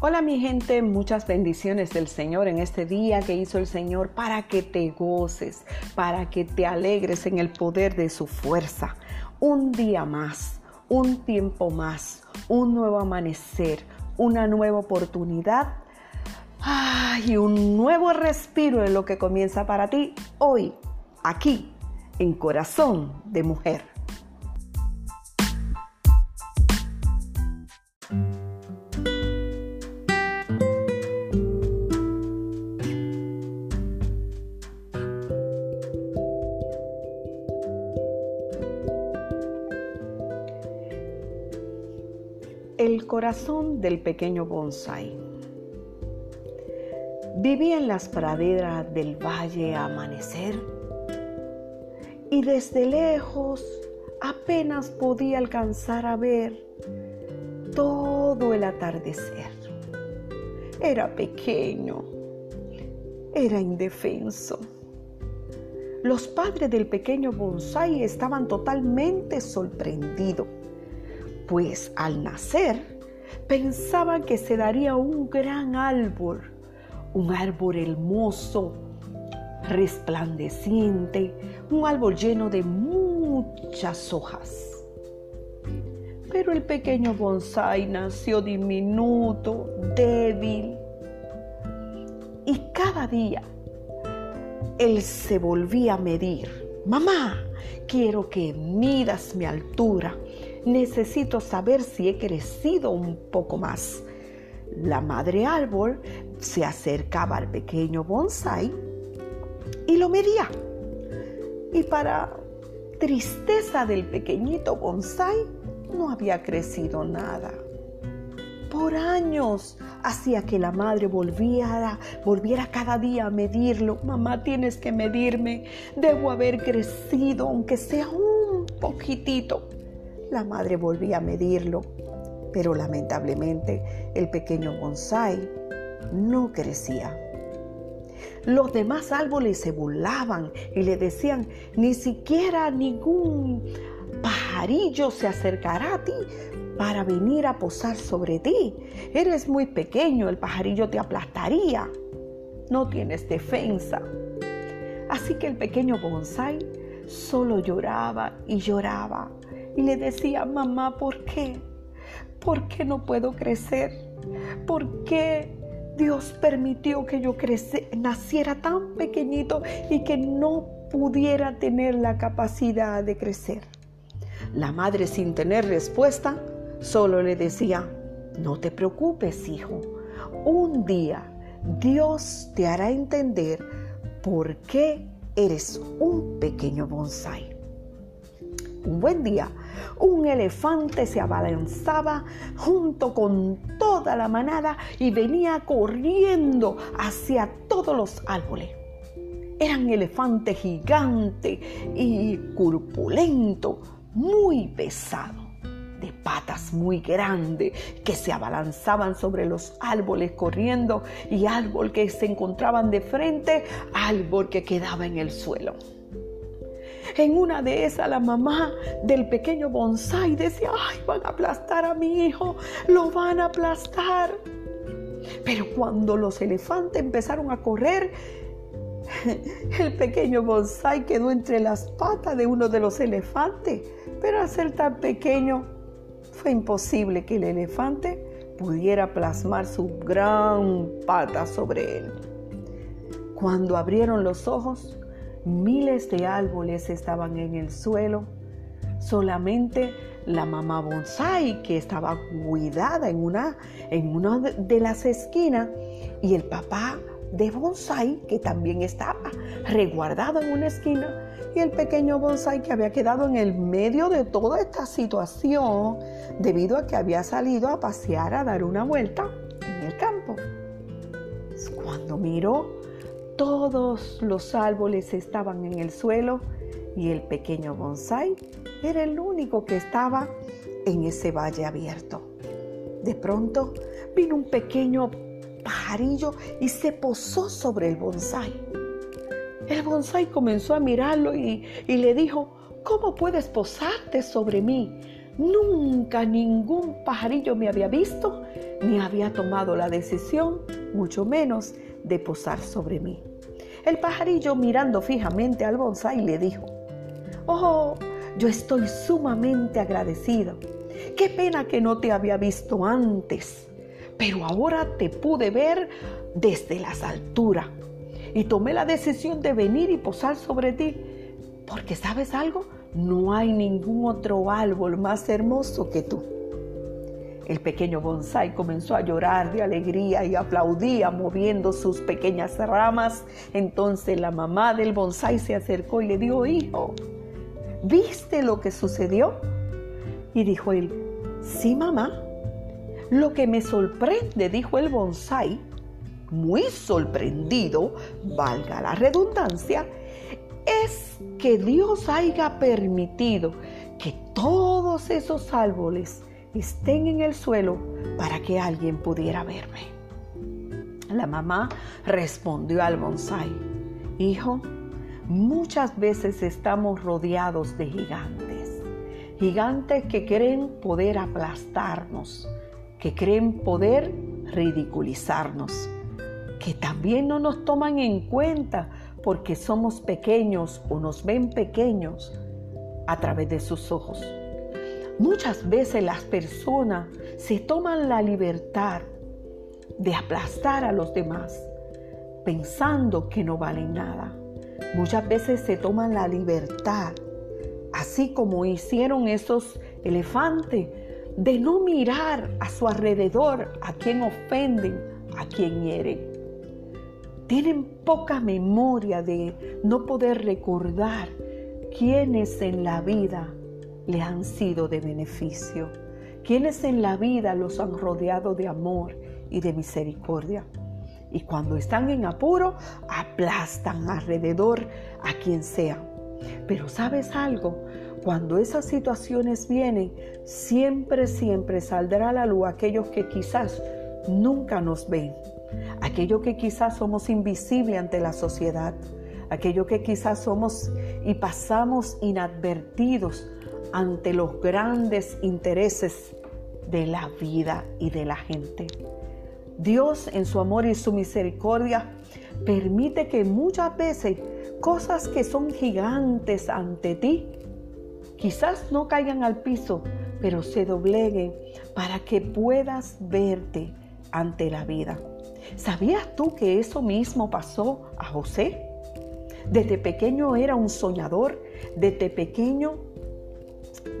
Hola mi gente, muchas bendiciones del Señor en este día que hizo el Señor para que te goces, para que te alegres en el poder de su fuerza. Un día más, un tiempo más, un nuevo amanecer, una nueva oportunidad y un nuevo respiro en lo que comienza para ti hoy, aquí, en Corazón de Mujer. Corazón del pequeño bonsai. Vivía en las praderas del valle a amanecer y desde lejos apenas podía alcanzar a ver todo el atardecer. Era pequeño, era indefenso. Los padres del pequeño bonsai estaban totalmente sorprendidos pues al nacer pensaban que se daría un gran árbol, un árbol hermoso, resplandeciente, un árbol lleno de muchas hojas. Pero el pequeño bonsai nació diminuto, débil, y cada día él se volvía a medir. Mamá, quiero que midas mi altura necesito saber si he crecido un poco más. La madre árbol se acercaba al pequeño bonsai y lo medía. Y para tristeza del pequeñito bonsai, no había crecido nada. Por años hacía que la madre volviera, volviera cada día a medirlo. Mamá, tienes que medirme. Debo haber crecido, aunque sea un poquitito. La madre volvía a medirlo, pero lamentablemente el pequeño bonsai no crecía. Los demás árboles se burlaban y le decían, ni siquiera ningún pajarillo se acercará a ti para venir a posar sobre ti. Eres muy pequeño, el pajarillo te aplastaría. No tienes defensa. Así que el pequeño bonsai solo lloraba y lloraba y le decía, mamá, ¿por qué? ¿Por qué no puedo crecer? ¿Por qué Dios permitió que yo naciera tan pequeñito y que no pudiera tener la capacidad de crecer? La madre sin tener respuesta solo le decía, no te preocupes, hijo. Un día Dios te hará entender por qué eres un pequeño bonsai. Un buen día, un elefante se abalanzaba junto con toda la manada y venía corriendo hacia todos los árboles. Eran elefantes gigantes y corpulento, muy pesado, de patas muy grandes que se abalanzaban sobre los árboles corriendo y árbol que se encontraban de frente, árbol que quedaba en el suelo. En una de esas la mamá del pequeño bonsai decía, ay, van a aplastar a mi hijo, lo van a aplastar. Pero cuando los elefantes empezaron a correr, el pequeño bonsai quedó entre las patas de uno de los elefantes. Pero al ser tan pequeño, fue imposible que el elefante pudiera plasmar su gran pata sobre él. Cuando abrieron los ojos, Miles de árboles estaban en el suelo. Solamente la mamá bonsai que estaba cuidada en una, en una de las esquinas y el papá de bonsai que también estaba reguardado en una esquina y el pequeño bonsai que había quedado en el medio de toda esta situación debido a que había salido a pasear a dar una vuelta en el campo. Cuando miró todos los árboles estaban en el suelo y el pequeño bonsai era el único que estaba en ese valle abierto. De pronto vino un pequeño pajarillo y se posó sobre el bonsai. El bonsai comenzó a mirarlo y, y le dijo, ¿cómo puedes posarte sobre mí? Nunca ningún pajarillo me había visto ni había tomado la decisión, mucho menos, de posar sobre mí. El pajarillo mirando fijamente al bonsai le dijo, Oh, yo estoy sumamente agradecido. Qué pena que no te había visto antes, pero ahora te pude ver desde las alturas y tomé la decisión de venir y posar sobre ti, porque sabes algo, no hay ningún otro árbol más hermoso que tú. El pequeño bonsai comenzó a llorar de alegría y aplaudía moviendo sus pequeñas ramas. Entonces la mamá del bonsai se acercó y le dijo, hijo, ¿viste lo que sucedió? Y dijo él, sí mamá. Lo que me sorprende, dijo el bonsai, muy sorprendido, valga la redundancia, es que Dios haya permitido que todos esos árboles estén en el suelo para que alguien pudiera verme. La mamá respondió al bonsai, hijo, muchas veces estamos rodeados de gigantes, gigantes que creen poder aplastarnos, que creen poder ridiculizarnos, que también no nos toman en cuenta porque somos pequeños o nos ven pequeños a través de sus ojos. Muchas veces las personas se toman la libertad de aplastar a los demás pensando que no valen nada. Muchas veces se toman la libertad, así como hicieron esos elefantes, de no mirar a su alrededor a quien ofenden, a quien hieren tienen poca memoria de no poder recordar quiénes en la vida le han sido de beneficio, quiénes en la vida los han rodeado de amor y de misericordia. Y cuando están en apuro, aplastan alrededor a quien sea. Pero sabes algo, cuando esas situaciones vienen, siempre, siempre saldrá a la luz aquellos que quizás nunca nos ven, aquello que quizás somos invisibles ante la sociedad, aquello que quizás somos y pasamos inadvertidos ante los grandes intereses de la vida y de la gente. Dios en su amor y su misericordia permite que muchas veces cosas que son gigantes ante ti, quizás no caigan al piso, pero se dobleguen para que puedas verte ante la vida. ¿Sabías tú que eso mismo pasó a José? Desde pequeño era un soñador, desde pequeño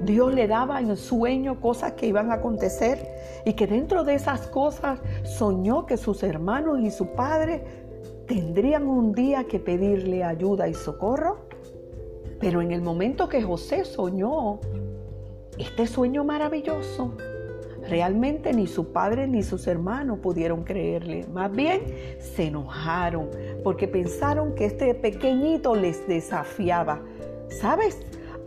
Dios le daba en sueño cosas que iban a acontecer y que dentro de esas cosas soñó que sus hermanos y su padre tendrían un día que pedirle ayuda y socorro. Pero en el momento que José soñó este sueño maravilloso, Realmente ni su padre ni sus hermanos pudieron creerle. Más bien se enojaron porque pensaron que este pequeñito les desafiaba. ¿Sabes?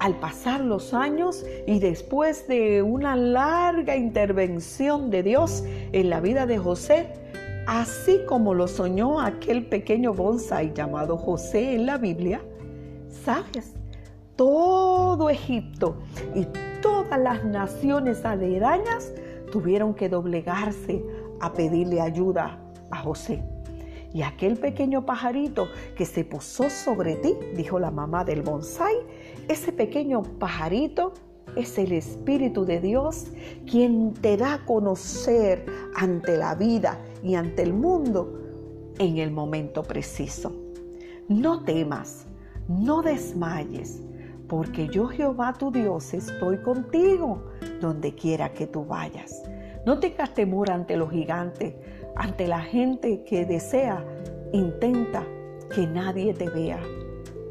Al pasar los años y después de una larga intervención de Dios en la vida de José, así como lo soñó aquel pequeño bonsai llamado José en la Biblia, ¿sabes? Todo Egipto y todas las naciones aledañas tuvieron que doblegarse a pedirle ayuda a José. Y aquel pequeño pajarito que se posó sobre ti, dijo la mamá del bonsai, ese pequeño pajarito es el Espíritu de Dios quien te da a conocer ante la vida y ante el mundo en el momento preciso. No temas, no desmayes, porque yo Jehová tu Dios estoy contigo donde quiera que tú vayas. No tengas temor ante los gigantes, ante la gente que desea, intenta que nadie te vea.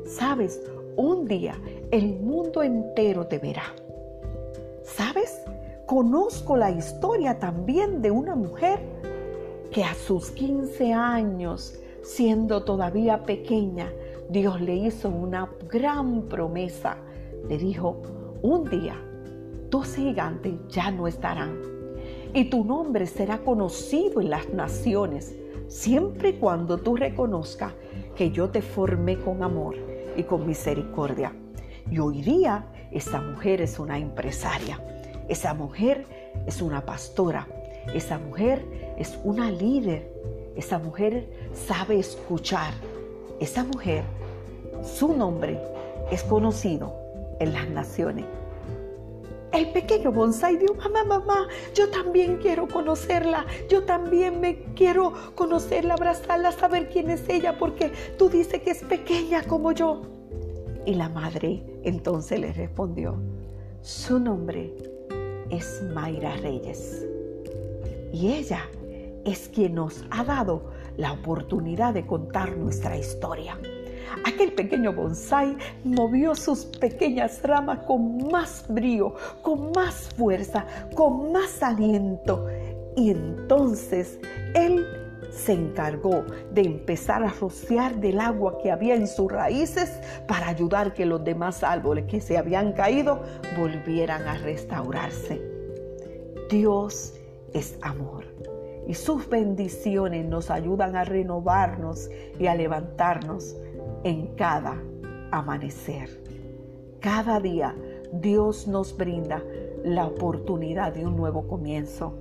Sabes, un día el mundo entero te verá. ¿Sabes? Conozco la historia también de una mujer que a sus 15 años, siendo todavía pequeña, Dios le hizo una gran promesa. Le dijo, un día tus gigantes ya no estarán y tu nombre será conocido en las naciones, siempre y cuando tú reconozcas que yo te formé con amor y con misericordia. Y hoy día esta mujer es una empresaria. Esa mujer es una pastora. Esa mujer es una líder. Esa mujer sabe escuchar. Esa mujer, su nombre es conocido en las naciones. El pequeño bonsai dijo, mamá, mamá, yo también quiero conocerla, yo también me quiero conocerla, abrazarla, saber quién es ella, porque tú dices que es pequeña como yo. Y la madre entonces le respondió, su nombre es Mayra Reyes. Y ella es quien nos ha dado la oportunidad de contar nuestra historia. Aquel pequeño bonsai movió sus pequeñas ramas con más brío, con más fuerza, con más aliento. Y entonces él se encargó de empezar a rociar del agua que había en sus raíces para ayudar que los demás árboles que se habían caído volvieran a restaurarse. Dios es amor y sus bendiciones nos ayudan a renovarnos y a levantarnos en cada amanecer. Cada día Dios nos brinda la oportunidad de un nuevo comienzo.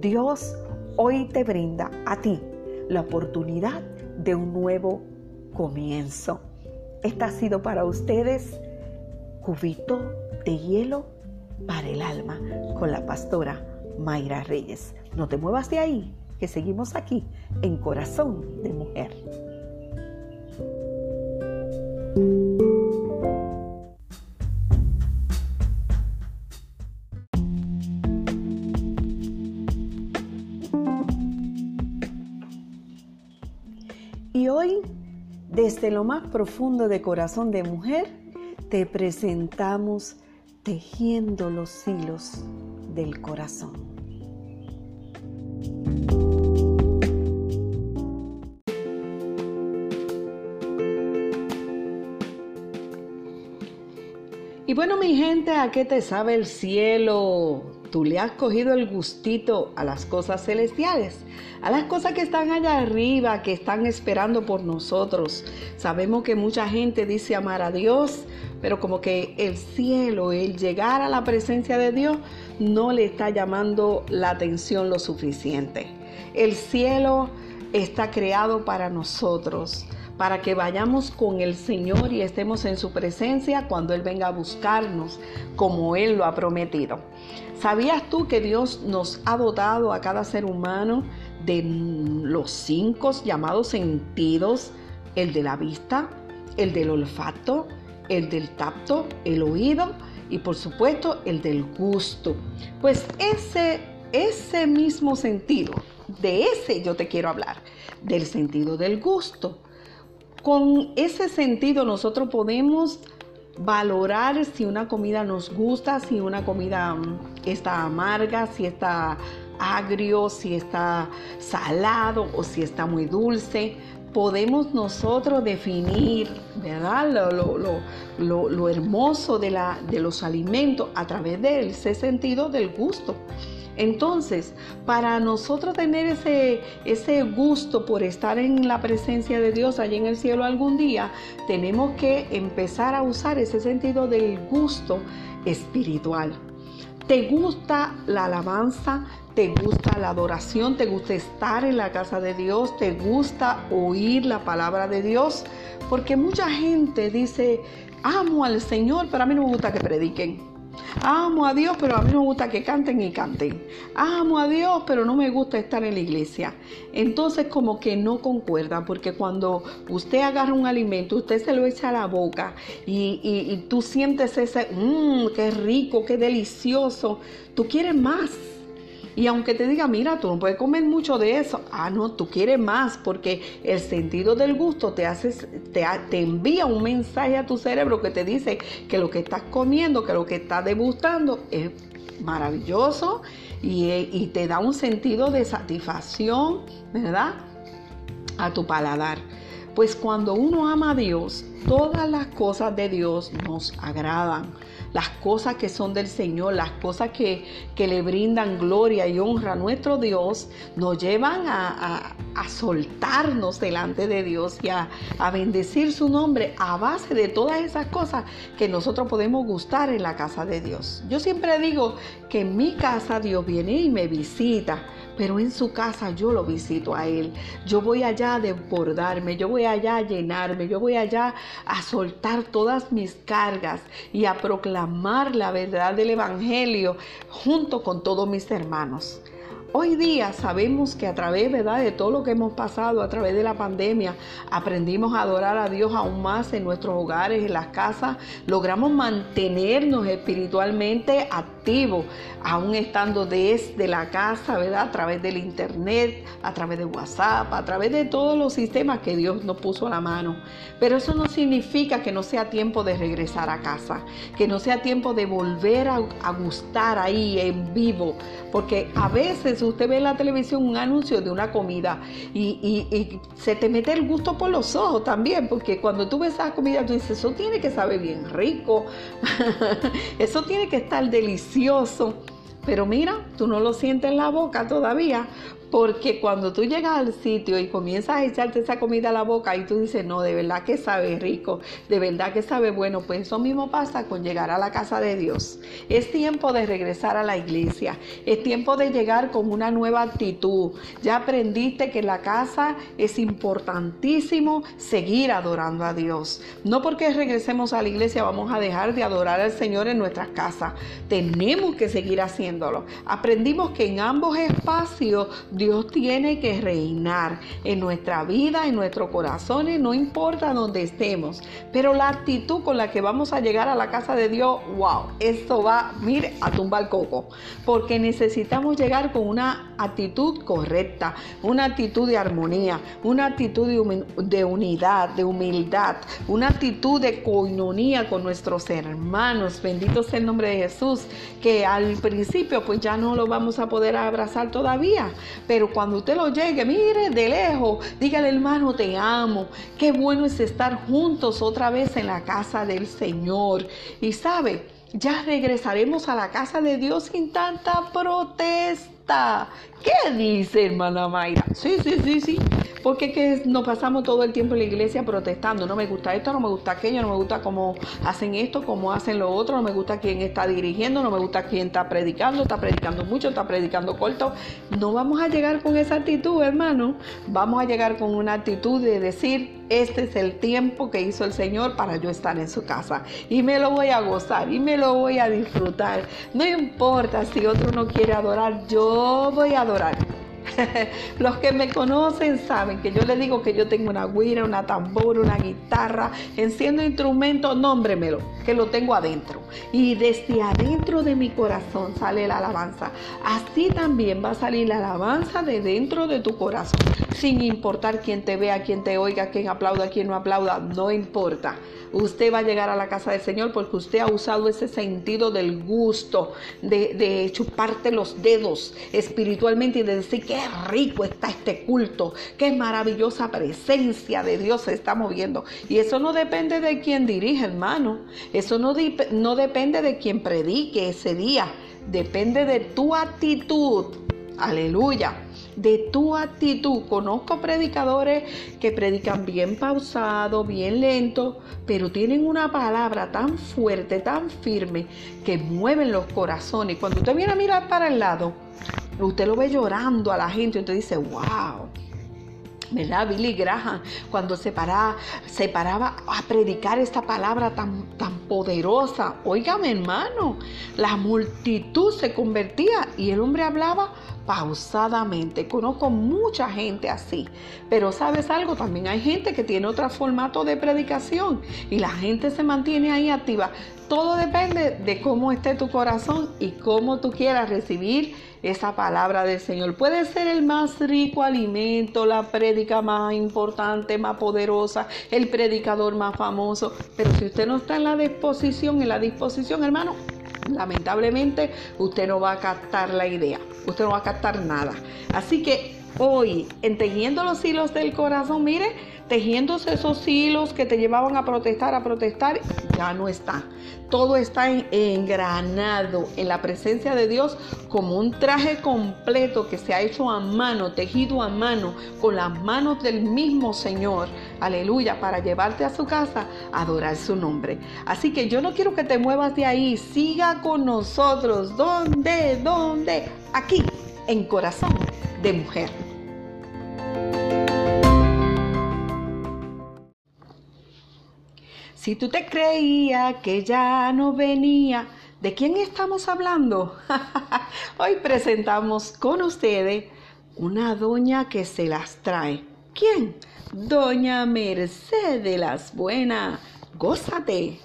Dios hoy te brinda a ti la oportunidad de un nuevo comienzo. Esta ha sido para ustedes cubito de hielo para el alma con la pastora Mayra Reyes. No te muevas de ahí, que seguimos aquí en Corazón de Mujer. Hoy, desde lo más profundo de corazón de mujer, te presentamos tejiendo los hilos del corazón. Y bueno, mi gente, ¿a qué te sabe el cielo? Tú le has cogido el gustito a las cosas celestiales, a las cosas que están allá arriba, que están esperando por nosotros. Sabemos que mucha gente dice amar a Dios, pero como que el cielo, el llegar a la presencia de Dios, no le está llamando la atención lo suficiente. El cielo está creado para nosotros para que vayamos con el Señor y estemos en su presencia cuando Él venga a buscarnos como Él lo ha prometido. ¿Sabías tú que Dios nos ha dotado a cada ser humano de los cinco llamados sentidos? El de la vista, el del olfato, el del tacto, el oído y por supuesto el del gusto. Pues ese, ese mismo sentido, de ese yo te quiero hablar, del sentido del gusto con ese sentido nosotros podemos valorar si una comida nos gusta, si una comida mm, está amarga, si está agrio, si está salado o si está muy dulce. Podemos nosotros definir, ¿verdad? Lo, hermoso de, la, de los alimentos a través de ese sentido del gusto. Entonces, para nosotros tener ese, ese gusto por estar en la presencia de Dios allí en el cielo algún día, tenemos que empezar a usar ese sentido del gusto espiritual. ¿Te gusta la alabanza? ¿Te gusta la adoración? ¿Te gusta estar en la casa de Dios? ¿Te gusta oír la palabra de Dios? Porque mucha gente dice, amo al Señor, pero a mí no me gusta que prediquen. Amo a Dios, pero a mí me gusta que canten y canten. Amo a Dios, pero no me gusta estar en la iglesia. Entonces como que no concuerda, porque cuando usted agarra un alimento, usted se lo echa a la boca y, tú sientes ese, mmm, qué rico, qué delicioso, tú quieres más. Y aunque te diga, mira, tú no puedes comer mucho de eso, ah, no, tú quieres más, porque el sentido del gusto te, hace, te, te envía un mensaje a tu cerebro que te dice que lo que estás comiendo, que lo que estás degustando es maravilloso y, y te da un sentido de satisfacción, ¿verdad? A tu paladar. Pues cuando uno ama a Dios, todas las cosas de Dios nos agradan las cosas que son del Señor, las cosas que, le brindan gloria y honra a nuestro Dios, nos llevan a, soltarnos delante de Dios y a, a bendecir su nombre a base de todas esas cosas que nosotros podemos gustar en la casa de Dios. Yo siempre digo que en mi casa Dios viene y me visita pero en su casa yo lo visito a Él. Yo voy allá a desbordarme, yo voy allá a llenarme, yo voy allá a soltar todas mis cargas y a proclamar la verdad del Evangelio junto con todos mis hermanos. Hoy día sabemos que a través de todo lo que hemos pasado, a través de la pandemia, aprendimos a adorar a Dios aún más en nuestros hogares, en las casas, logramos mantenernos espiritualmente activos, aún estando desde la casa, ¿verdad? a través del internet, a través de WhatsApp, a través de todos los sistemas que Dios nos puso a la mano. Pero eso no significa que no sea tiempo de regresar a casa, que no sea tiempo de volver a, a gustar ahí en vivo, porque a veces usted ve en la televisión un anuncio de una comida y, se te mete el gusto por los ojos también, porque cuando tú ves esa comida tú dices, eso tiene que saber bien rico, eso tiene que estar delicioso. Pero mira, tú no lo sientes en la boca todavía, porque cuando tú llegas al sitio y comienzas a echarte esa comida a la boca y tú dices, no, de verdad que sabe rico, de verdad que sabe bueno, pues eso mismo pasa con llegar a la casa de Dios. Es tiempo de regresar a la iglesia, es tiempo de llegar con una nueva actitud. Ya aprendiste que en la casa es importantísimo seguir adorando a Dios. No porque regresemos a la iglesia vamos a dejar de adorar al Señor en nuestras casas. Tenemos que seguir haciéndolo. Aprendimos que en ambos espacios Dios tiene que reinar en nuestra vida, en nuestros corazones, no importa dónde estemos. Pero la actitud con la que vamos a llegar a la casa de Dios, wow, esto va, mire, a tumbar coco. Porque necesitamos llegar con una actitud correcta, una actitud de armonía, una actitud de, unidad, de humildad, una actitud de coinonía con nuestros hermanos. Bendito sea el nombre de Jesús, que al principio pues ya no lo vamos a poder abrazar todavía, pero cuando usted lo llegue, mire de lejos, dígale hermano, te amo. Qué bueno es estar juntos otra vez en la casa del Señor. Y sabe, ya regresaremos a la casa de Dios sin tanta protesta. ¿Qué dice hermana Mayra? Sí, sí, sí, sí. Porque que nos pasamos todo el tiempo en la iglesia protestando. No me gusta esto, no me gusta aquello, no me gusta cómo hacen esto, cómo hacen lo otro, no me gusta quién está dirigiendo, no me gusta quién está predicando, está predicando mucho, está predicando corto. No vamos a llegar con esa actitud, hermano. Vamos a llegar con una actitud de decir, este es el tiempo que hizo el Señor para yo estar en su casa. Y me lo voy a gozar y me lo voy a disfrutar. No importa si otro no quiere adorar, yo voy a adorar. Los que me conocen saben que yo le digo que yo tengo una guira, una tambora, una guitarra, enciendo instrumentos, nómbremelo, que lo tengo adentro. Y desde adentro de mi corazón sale la alabanza. Así también va a salir la alabanza de dentro de tu corazón, sin importar quién te vea, quién te oiga, quién aplauda, quién no aplauda, no importa. Usted va a llegar a la casa del Señor porque usted ha usado ese sentido del gusto, de, de chuparte los dedos espiritualmente y de decir qué rico está este culto, qué maravillosa presencia de Dios se está moviendo. Y eso no depende de quien dirige, hermano. Eso no, depende de quien predique ese día. Depende de tu actitud. Aleluya de tu actitud. Conozco predicadores que predican bien pausado, bien lento, pero tienen una palabra tan fuerte, tan firme, que mueven los corazones. Cuando usted viene a mirar para el lado, usted lo ve llorando a la gente y usted dice, wow. ¿verdad? Billy Graham, cuando se paraba, se paraba a predicar esta palabra tan, tan poderosa, óigame hermano, la multitud se convertía y el hombre hablaba pausadamente. Conozco mucha gente así, pero sabes algo, también hay gente que tiene otro formato de predicación y la gente se mantiene ahí activa. Todo depende de cómo esté tu corazón y cómo tú quieras recibir esa palabra del Señor. Puede ser el más rico alimento, la prédica más importante, más poderosa, el predicador más famoso, pero si usted no está en la disposición, en la disposición, hermano, lamentablemente usted no va a captar la idea, usted no va a captar nada. Así que hoy en Tejiendo los hilos del corazón, mire, tejiéndose esos hilos que te llevaban a protestar, a protestar, ya no está. Todo está engranado en la presencia de Dios como un traje completo que se ha hecho a mano, tejido a mano, con las manos del mismo Señor. Aleluya, para llevarte a su casa a adorar su nombre. Así que yo no quiero que te muevas de ahí, siga con nosotros. ¿Dónde? ¿Dónde? Aquí, en corazón de mujer. Si tú te creías que ya no venía, ¿de quién estamos hablando? Hoy presentamos con ustedes una doña que se las trae. ¿Quién? Doña Mercedes las Buenas. Gózate.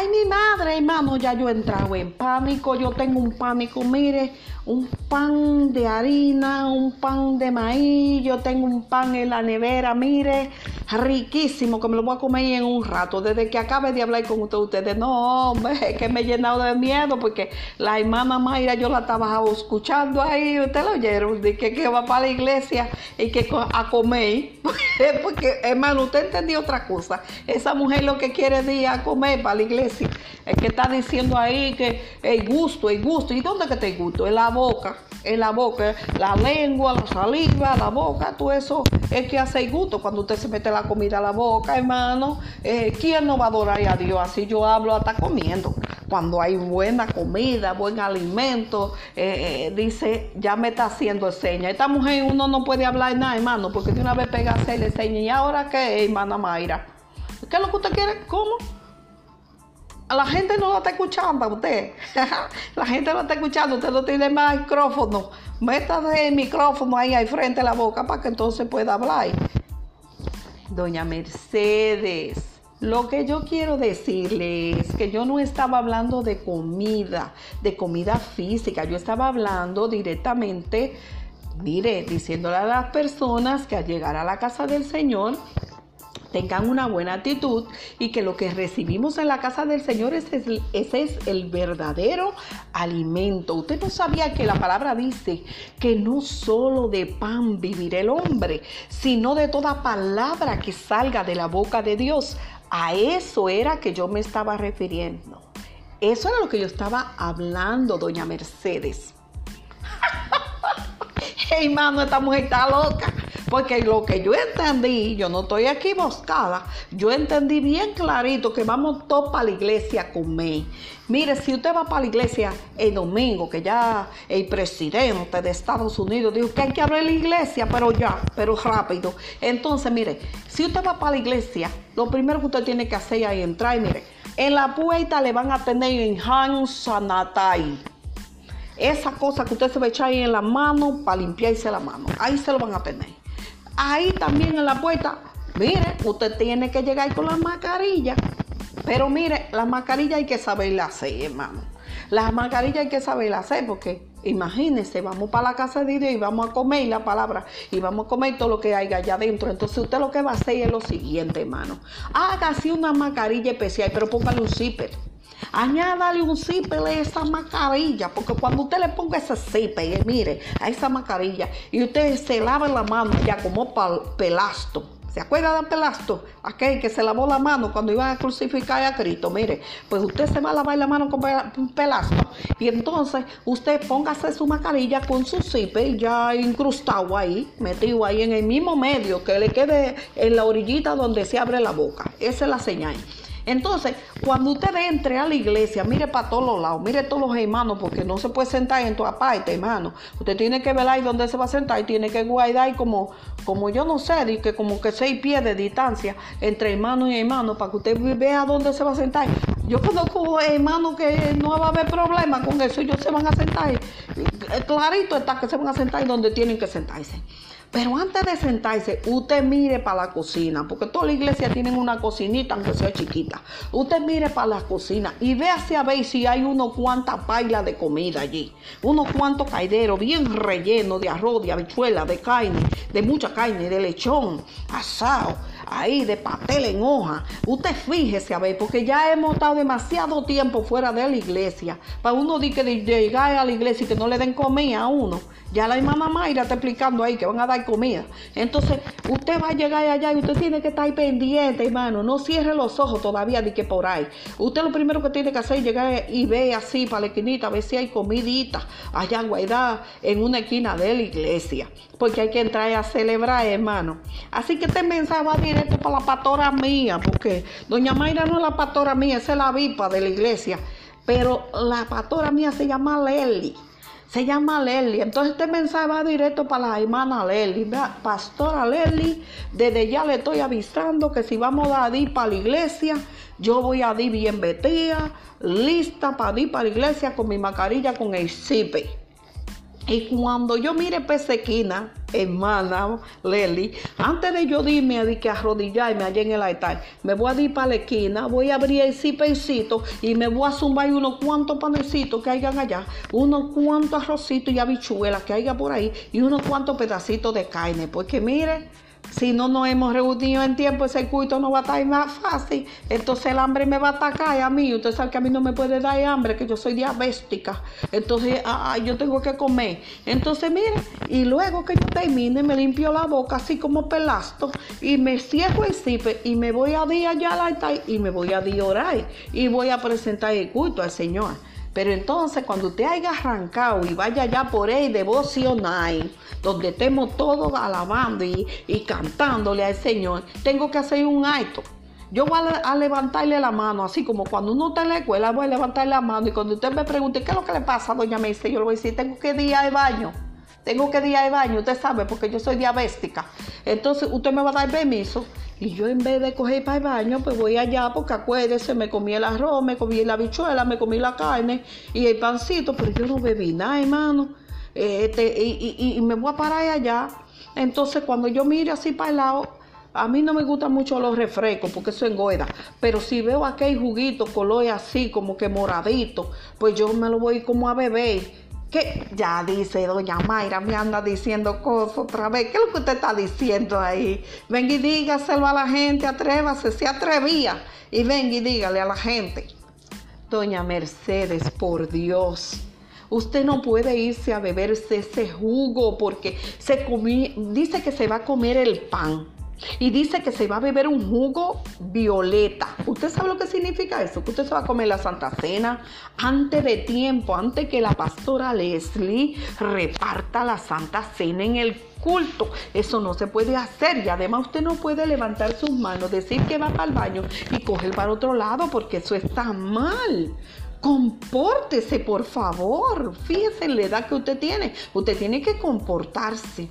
Ay, mi madre, hermano, ya yo he entrado en pánico, yo tengo un pánico, mire, un pan de harina, un pan de maíz, yo tengo un pan en la nevera, mire, riquísimo, que me lo voy a comer en un rato, desde que acabe de hablar con ustedes, no, hombre, que me he llenado de miedo, porque la hermana Mayra yo la estaba escuchando ahí, ustedes lo oyeron, de que, que va para la iglesia y que a comer, porque hermano, usted entendió otra cosa, esa mujer lo que quiere es a comer para la iglesia, es que está diciendo ahí que el gusto, el gusto, ¿y dónde que el gusto? El boca, en la boca, la lengua, la saliva, la boca, todo eso es que hace gusto cuando usted se mete la comida a la boca, hermano. Eh, ¿Quién no va a adorar a Dios? Así yo hablo hasta comiendo. Cuando hay buena comida, buen alimento, eh, eh, dice, ya me está haciendo seña. Esta mujer uno no puede hablar nada, hermano, porque de una vez pega a hacerle seña. ¿Y ahora qué, hermana Mayra? ¿Qué es lo que usted quiere? ¿Cómo? La gente no lo está escuchando a usted. la gente lo está escuchando. Usted no tiene micrófono. Métase el micrófono ahí al frente de la boca para que entonces pueda hablar. Doña Mercedes, lo que yo quiero decirle es que yo no estaba hablando de comida, de comida física. Yo estaba hablando directamente, mire, diciéndole a las personas que al llegar a la casa del Señor, tengan una buena actitud y que lo que recibimos en la casa del Señor es ese es el verdadero alimento. Usted no sabía que la palabra dice que no solo de pan vivirá el hombre, sino de toda palabra que salga de la boca de Dios. A eso era que yo me estaba refiriendo. Eso era lo que yo estaba hablando, doña Mercedes. hey, mano, esta mujer está loca. Porque lo que yo entendí, yo no estoy aquí moscada, yo entendí bien clarito que vamos todos para la iglesia a comer. Mire, si usted va para la iglesia el domingo, que ya el presidente de Estados Unidos dijo que hay que abrir la iglesia, pero ya, pero rápido. Entonces, mire, si usted va para la iglesia, lo primero que usted tiene que hacer es entrar mire, en la puerta le van a tener en Han Sanatai. Esa cosa que usted se va a echar ahí en la mano para limpiarse la mano. Ahí se lo van a tener ahí también en la puerta, mire, usted tiene que llegar con la mascarilla. Pero mire, la mascarilla hay que saberla hacer, hermano. La mascarilla hay que saberla hacer porque imagínese, vamos para la casa de Dios y vamos a comer la palabra y vamos a comer todo lo que hay allá adentro. Entonces usted lo que va a hacer es lo siguiente, hermano. Hágase una mascarilla especial, pero póngale un zipper. Añádale un zipper a esa mascarilla, porque cuando usted le ponga ese zipper, eh, mire, a esa mascarilla, y usted se lava la mano ya como pelasto. ¿Se acuerda de Pelasto? Aquel que se lavó la mano cuando iban a crucificar a Cristo. Mire, pues usted se va a lavar la mano con Pelasto. Y entonces usted póngase su mascarilla con su zipper ya incrustado ahí, metido ahí en el mismo medio, que le quede en la orillita donde se abre la boca. Esa es la señal. Entonces, cuando usted entre a la iglesia, mire para todos lados, mire todos los hermanos, porque no se puede sentar en toda parte, hermano. Usted tiene que ver ahí dónde se va a sentar y tiene que guardar como, como yo no sé, que como que seis pies de distancia entre hermano y hermano para que usted vea dónde se va a sentar. Yo conozco hermanos que no va a haber problema con eso, ellos se van a sentar. Clarito está que se van a sentar donde tienen que sentarse. Pero antes de sentarse, usted mire para la cocina, porque toda la iglesia tienen una cocinita, aunque sea chiquita. Usted mire para la cocina y véase a ver si hay unos cuantas pailas de comida allí. Unos cuantos caideros bien rellenos de arroz, de habichuela, de carne, de mucha carne, de lechón, asado ahí de papel en hoja. Usted fíjese a ver, porque ya hemos estado demasiado tiempo fuera de la iglesia. Para uno de que llegar a la iglesia y que no le den comida a uno. Ya la hermana Mayra está explicando ahí que van a dar comida. Entonces, usted va a llegar allá y usted tiene que estar pendiente, hermano. No cierre los ojos todavía de que por ahí. Usted lo primero que tiene que hacer es llegar y ver así para la esquinita, a ver si hay comidita allá guardada en una esquina de la iglesia. Porque hay que entrar a celebrar, hermano. Así que este mensaje va directo para la pastora mía, porque doña Mayra no es la pastora mía, esa es la vipa de la iglesia. Pero la pastora mía se llama Lely se llama Lely. Entonces este mensaje va directo para la hermana Lely. Pastora Lely, desde ya le estoy avisando que si vamos a ir para la iglesia, yo voy a ir bien vestida, lista para ir para la iglesia con mi mascarilla con el zipe. Y cuando yo mire Pesequina, hermana Lely, antes de yo irme a que arrodillarme allá en el altar, me voy a ir para la esquina, voy a abrir el cipecito y me voy a zumbar unos cuantos panecitos que hayan allá, unos cuantos arrocitos y habichuelas que haya por ahí y unos cuantos pedacitos de carne. Porque mire, si no nos hemos reunido en tiempo, ese culto no va a estar más fácil. Entonces el hambre me va a atacar a mí. Usted sabe que a mí no me puede dar hambre, que yo soy diabética. Entonces yo tengo que comer. Entonces mire, y luego que yo termine, me limpio la boca así como pelasto y me cierro el cipe y me voy a ir allá al altar y me voy a orar y voy a presentar el culto al Señor. Pero entonces cuando usted haya arrancado y vaya ya por ahí devocional, donde estemos todos alabando y, cantándole al Señor, tengo que hacer un acto. Yo voy a, levantarle la mano, así como cuando uno está en la escuela, voy a levantarle la mano y cuando usted me pregunte, ¿qué es lo que le pasa, doña Meise? Yo le voy a decir, tengo que ir al baño. Tengo que ir al baño, usted sabe, porque yo soy diabética. Entonces, usted me va a dar permiso y yo en vez de coger para el baño, pues voy allá porque acuérdese, me comí el arroz, me comí la bichuela, me comí la carne y el pancito, pero yo no bebí nada, hermano. Este, y, me voy a parar allá. Entonces cuando yo mire así para el lado, a mí no me gustan mucho los refrescos porque eso engorda. Pero si veo aquel juguito color así, como que moradito, pues yo me lo voy como a beber ¿Qué? Ya dice doña Mayra, me anda diciendo cosas otra vez. ¿Qué es lo que usted está diciendo ahí? Venga y dígaselo a la gente, atrévase, se atrevía. Y venga y dígale a la gente. Doña Mercedes, por Dios. Usted no puede irse a beberse ese jugo porque se dice que se va a comer el pan. Y dice que se va a beber un jugo violeta. ¿Usted sabe lo que significa eso? Que usted se va a comer la Santa Cena antes de tiempo, antes que la pastora Leslie reparta la Santa Cena en el culto. Eso no se puede hacer y además usted no puede levantar sus manos, decir que va para el baño y coger para otro lado porque eso está mal. Compórtese, por favor. Fíjese en la edad que usted tiene. Usted tiene que comportarse.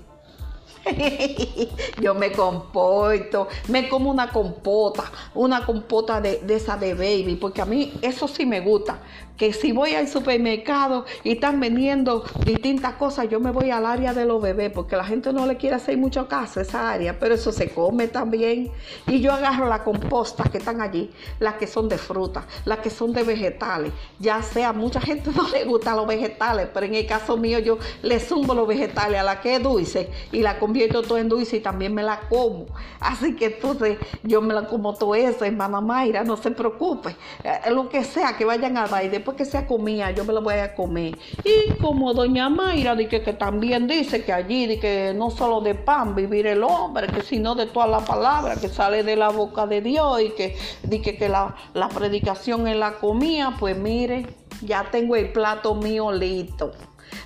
Yo me comporto, me como una compota, una compota de, esa de baby, porque a mí eso sí me gusta que si voy al supermercado y están vendiendo distintas cosas, yo me voy al área de los bebés, porque la gente no le quiere hacer mucho caso a esa área, pero eso se come también. Y yo agarro las compostas que están allí, las que son de fruta, las que son de vegetales, ya sea, mucha gente no le gustan los vegetales, pero en el caso mío yo le zumbo los vegetales a la que es dulce y la convierto todo en dulce y también me la como. Así que entonces yo me la como todo eso, hermana Mayra, no se preocupe, eh, lo que sea que vayan a dar y que sea comida, yo me lo voy a comer. Y como doña Mayra, de que, también dice que allí, de que no solo de pan vivir el hombre, sino de toda la palabra que sale de la boca de Dios y que, de que, la, la predicación es la comida, pues mire, ya tengo el plato mío listo.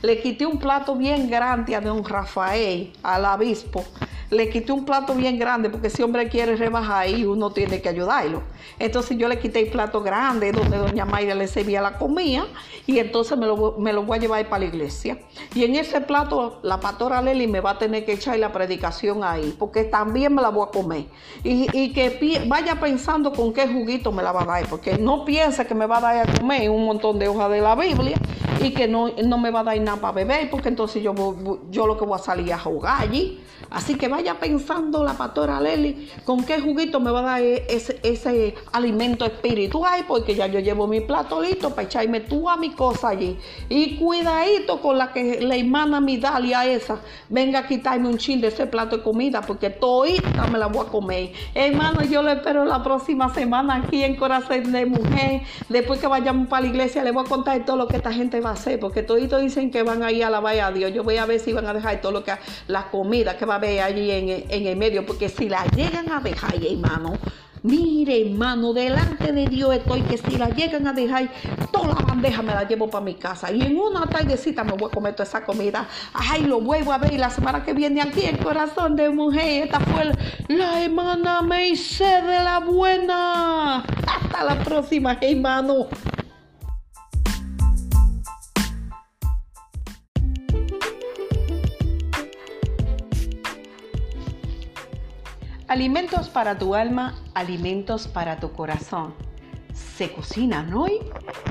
Le quité un plato bien grande a don Rafael, al obispo, le quité un plato bien grande porque si hombre quiere rebajar y uno tiene que ayudarlo. Entonces yo le quité el plato grande donde doña Mayra le servía la comida y entonces me lo, me lo voy a llevar para la iglesia. Y en ese plato la pastora Leli me va a tener que echar la predicación ahí porque también me la voy a comer. Y, y que vaya pensando con qué juguito me la va a dar porque no piensa que me va a dar a comer un montón de hojas de la Biblia y que no, no me va a dar nada para beber, porque entonces yo, yo lo que voy a salir a jugar allí. Así que vaya pensando la pastora Leli con qué juguito me va a dar e, ese, ese alimento espiritual, porque ya yo llevo mi plato listo para echarme tú a mi cosa allí. Y cuidadito con la que la hermana Midalia esa venga a quitarme un chin de ese plato de comida, porque todita me la voy a comer. Hermano, yo lo espero la próxima semana aquí en Corazón de Mujer. Después que vayamos para la iglesia, le voy a contar todo lo que esta gente va a hacer, porque toditos dicen que van a ir a la a Dios. Yo voy a ver si van a dejar todo lo que la comida que va a haber allí en, en el medio, porque si la llegan a dejar, hermano, Mire, hermano, delante de Dios estoy que si la llegan a dejar, toda la bandeja me la llevo para mi casa. Y en una tardecita me voy a comer toda esa comida. Ay, lo vuelvo a ver. Y la semana que viene aquí, el corazón de mujer. Esta fue la hermana Meise de la buena. Hasta la próxima, hermano. Alimentos para tu alma, alimentos para tu corazón. Se cocinan hoy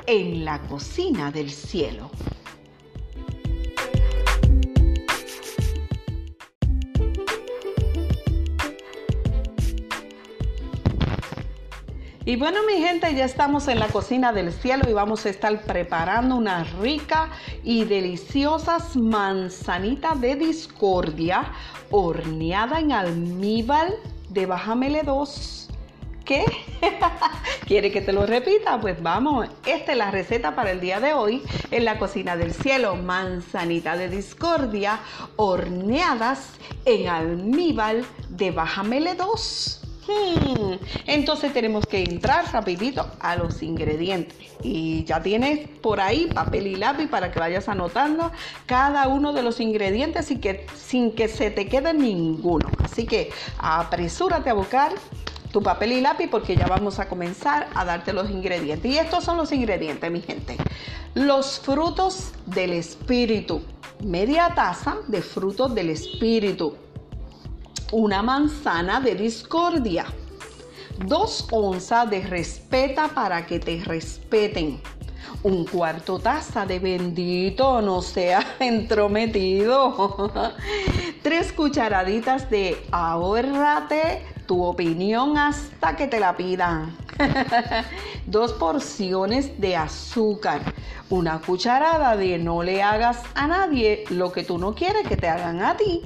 en la cocina del cielo. Y bueno, mi gente, ya estamos en la cocina del cielo y vamos a estar preparando una rica y deliciosas manzanitas de discordia horneada en almíbar de Bájamele 2. ¿Qué? ¿Quiere que te lo repita? Pues vamos, esta es la receta para el día de hoy en la cocina del cielo. Manzanita de discordia horneadas en almíbar de Bájamele 2. Entonces tenemos que entrar rapidito a los ingredientes. Y ya tienes por ahí papel y lápiz para que vayas anotando cada uno de los ingredientes y que, sin que se te quede ninguno. Así que apresúrate a buscar tu papel y lápiz porque ya vamos a comenzar a darte los ingredientes. Y estos son los ingredientes, mi gente. Los frutos del espíritu. Media taza de frutos del espíritu una manzana de discordia, dos onzas de respeta para que te respeten, un cuarto taza de bendito no sea entrometido, tres cucharaditas de ahórrate tu opinión hasta que te la pidan, dos porciones de azúcar, una cucharada de no le hagas a nadie lo que tú no quieres que te hagan a ti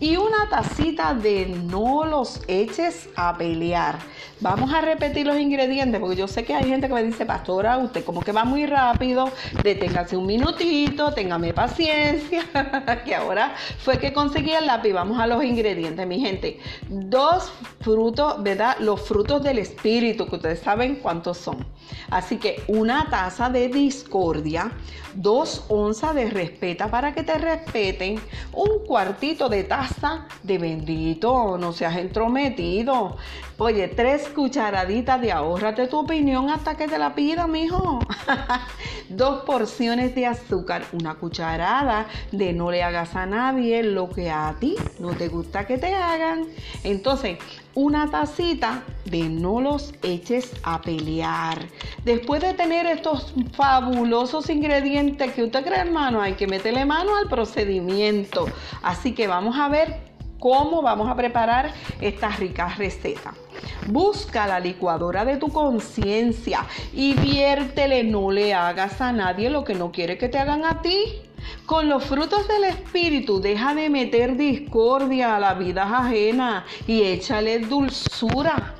y una tacita de no los eches a pelear. Vamos a repetir los ingredientes porque yo sé que hay gente que me dice, pastora, usted como que va muy rápido, deténgase un minutito, téngame paciencia, que ahora fue que conseguí el lápiz. Vamos a los ingredientes, mi gente. Dos frutos, ¿verdad? Los frutos del espíritu, que ustedes saben cuántos son. Así que una taza de discordia, dos onzas de respeta para que te respeten, un cuartito de taza de bendito, no seas entrometido. Oye, tres cucharaditas de ahorrate tu opinión hasta que te la pida, mijo. dos porciones de azúcar, una cucharada de no le hagas a nadie lo que a ti no te gusta que te hagan. Entonces, una tacita de no los eches a pelear. Después de tener estos fabulosos ingredientes que usted cree, hermano, hay que meterle mano al procedimiento. Así que vamos a ver cómo vamos a preparar esta rica receta. Busca la licuadora de tu conciencia y viértele, no le hagas a nadie lo que no quiere que te hagan a ti. Con los frutos del Espíritu deja de meter discordia a la vida ajena y échale dulzura.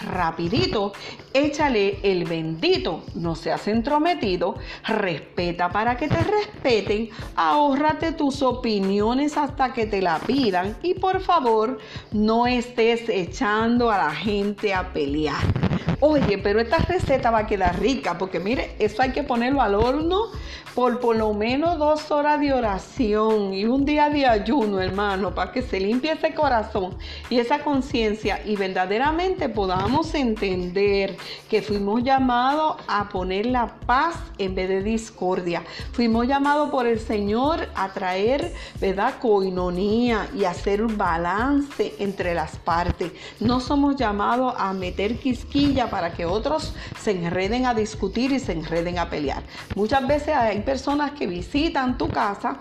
Rapidito, échale el bendito, no seas entrometido, respeta para que te respeten, ahórrate tus opiniones hasta que te la pidan y por favor no estés echando a la gente a pelear. Oye, pero esta receta va a quedar rica porque mire, eso hay que ponerlo al horno por por lo menos dos horas de oración y un día de ayuno, hermano, para que se limpie ese corazón y esa conciencia y verdaderamente podamos entender que fuimos llamados a poner la paz en vez de discordia. Fuimos llamados por el Señor a traer, ¿verdad?, coinonía y hacer un balance entre las partes. No somos llamados a meter quisquillas para que otros se enreden a discutir y se enreden a pelear. Muchas veces hay personas que visitan tu casa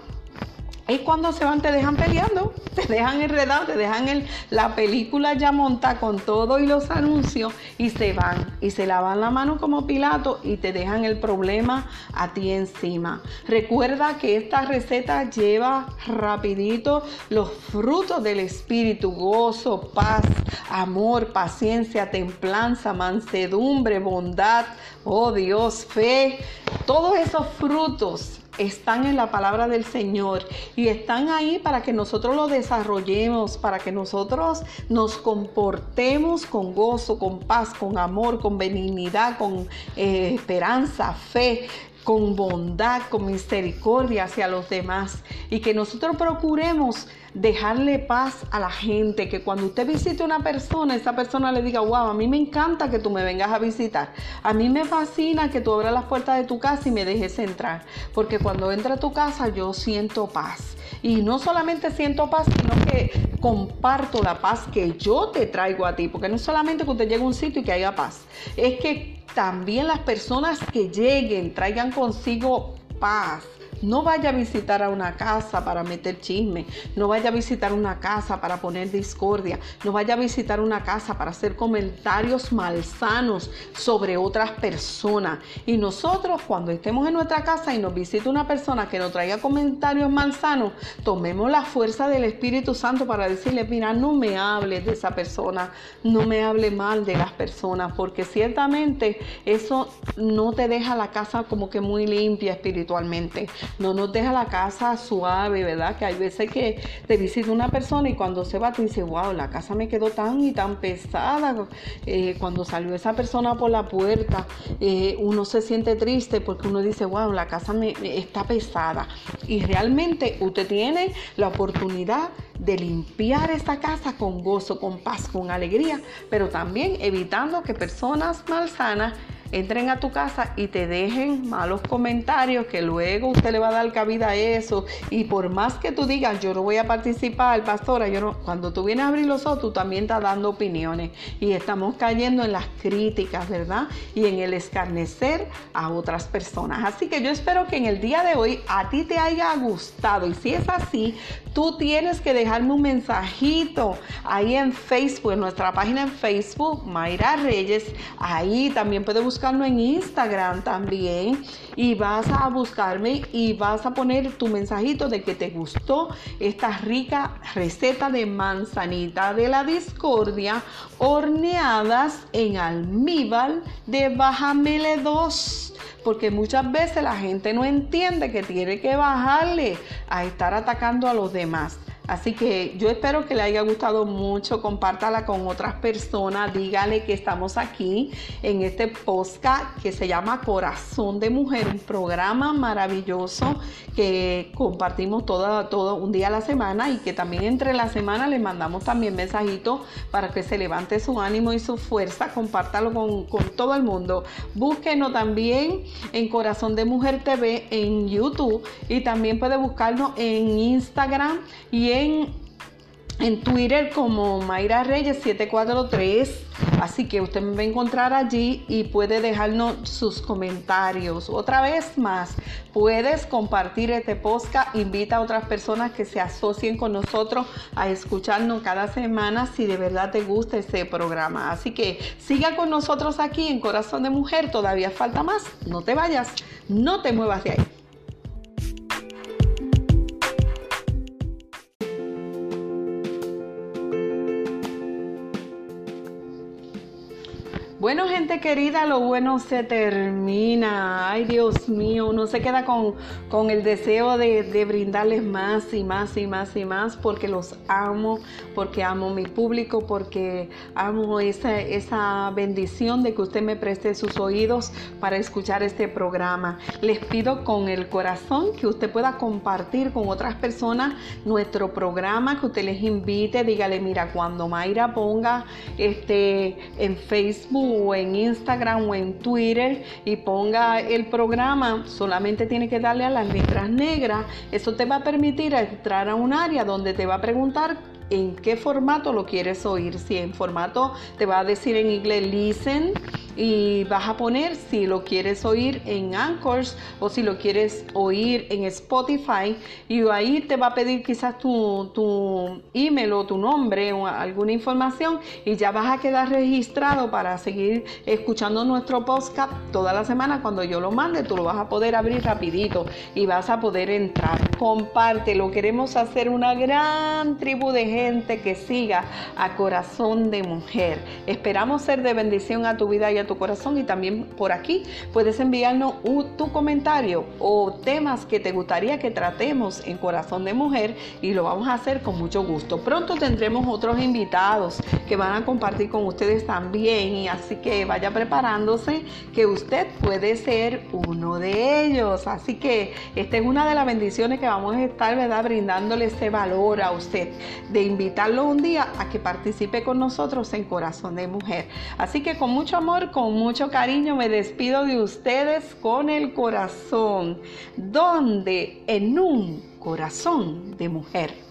y cuando se van te dejan peleando, te dejan enredado, te dejan el, la película ya monta con todo y los anuncios y se van y se lavan la mano como Pilato y te dejan el problema a ti encima. Recuerda que esta receta lleva rapidito los frutos del espíritu, gozo, paz, amor, paciencia, templanza, mansedumbre, bondad, oh Dios, fe, todos esos frutos están en la palabra del Señor y están ahí para que nosotros lo desarrollemos, para que nosotros nos comportemos con gozo, con paz, con amor, con benignidad, con eh, esperanza, fe, con bondad, con misericordia hacia los demás. Y que nosotros procuremos dejarle paz a la gente, que cuando usted visite a una persona, esa persona le diga, wow, a mí me encanta que tú me vengas a visitar, a mí me fascina que tú abras las puertas de tu casa y me dejes entrar, porque cuando entra a tu casa yo siento paz. Y no solamente siento paz, sino que comparto la paz que yo te traigo a ti, porque no solamente que usted llegue a un sitio y que haya paz, es que también las personas que lleguen traigan consigo paz no vaya a visitar a una casa para meter chisme. No vaya a visitar una casa para poner discordia. No vaya a visitar una casa para hacer comentarios malsanos sobre otras personas. Y nosotros cuando estemos en nuestra casa y nos visite una persona que nos traiga comentarios malsanos, tomemos la fuerza del Espíritu Santo para decirle, mira, no me hables de esa persona. No me hable mal de las personas. Porque ciertamente eso no te deja la casa como que muy limpia espiritualmente no nos deja la casa suave, ¿verdad? Que hay veces que te visita una persona y cuando se va te dice, wow, la casa me quedó tan y tan pesada. Eh, cuando salió esa persona por la puerta, eh, uno se siente triste porque uno dice, wow, la casa me, está pesada. Y realmente usted tiene la oportunidad de limpiar esta casa con gozo, con paz, con alegría, pero también evitando que personas malsanas entren a tu casa y te dejen malos comentarios que luego usted le va a dar cabida a eso y por más que tú digas yo no voy a participar, pastora, yo no, cuando tú vienes a abrir los ojos tú también estás dando opiniones y estamos cayendo en las críticas, ¿verdad? Y en el escarnecer a otras personas. Así que yo espero que en el día de hoy a ti te haya gustado y si es así, tú tienes que dejarme un mensajito ahí en Facebook, en nuestra página en Facebook, Mayra Reyes, ahí también puedes buscar buscarlo en Instagram también y vas a buscarme y vas a poner tu mensajito de que te gustó esta rica receta de manzanita de la discordia horneadas en almíbar de bajamele 2 porque muchas veces la gente no entiende que tiene que bajarle a estar atacando a los demás. Así que yo espero que le haya gustado mucho, compártala con otras personas, dígale que estamos aquí en este podcast que se llama Corazón de Mujer, un programa maravilloso que compartimos todo, todo un día a la semana y que también entre la semana le mandamos también mensajitos para que se levante su ánimo y su fuerza, compártalo con, con todo el mundo. Búsquenos también en Corazón de Mujer TV en YouTube y también puede buscarnos en Instagram y Twitter como Mayra Reyes 743. Así que usted me va a encontrar allí y puede dejarnos sus comentarios. Otra vez más, puedes compartir este podcast. Invita a otras personas que se asocien con nosotros a escucharnos cada semana si de verdad te gusta este programa. Así que siga con nosotros aquí en Corazón de Mujer. Todavía falta más. No te vayas, no te muevas de ahí. Bueno, gente querida, lo bueno se termina. Ay, Dios mío, uno se queda con, con el deseo de, de, brindarles más y más y más y más porque los amo, porque amo mi público, porque amo esa, esa bendición de que usted me preste sus oídos para escuchar este programa. Les pido con el corazón que usted pueda compartir con otras personas nuestro programa, que usted les invite, dígale, mira, cuando Mayra ponga este en Facebook en Instagram o en Twitter y ponga el programa, solamente tiene que darle a las letras negras. Eso te va a permitir entrar a un área donde te va a preguntar en qué formato lo quieres oír. Si en formato te va a decir en inglés listen y vas a poner si lo quieres oír en Anchors o si lo quieres oír en Spotify. Y ahí te va a pedir quizás tu, tu email o tu nombre o alguna información y ya vas a quedar registrado para seguir escuchando nuestro podcast toda la semana. Cuando yo lo mande tú lo vas a poder abrir rapidito y vas a poder entrar. Compártelo. Queremos hacer una gran tribu de gente que siga a corazón de mujer. Esperamos ser de bendición a tu vida y a tu corazón y también por aquí puedes enviarnos tu comentario o temas que te gustaría que tratemos en Corazón de Mujer y lo vamos a hacer con mucho gusto. Pronto tendremos otros invitados que van a compartir con ustedes también y así que vaya preparándose que usted puede ser uno de ellos. Así que esta es una de las bendiciones que vamos a estar ¿verdad? brindándole ese valor a usted de invitarlo un día a que participe con nosotros en Corazón de Mujer. Así que con mucho amor, con mucho cariño me despido de ustedes con el corazón, donde en un corazón de mujer.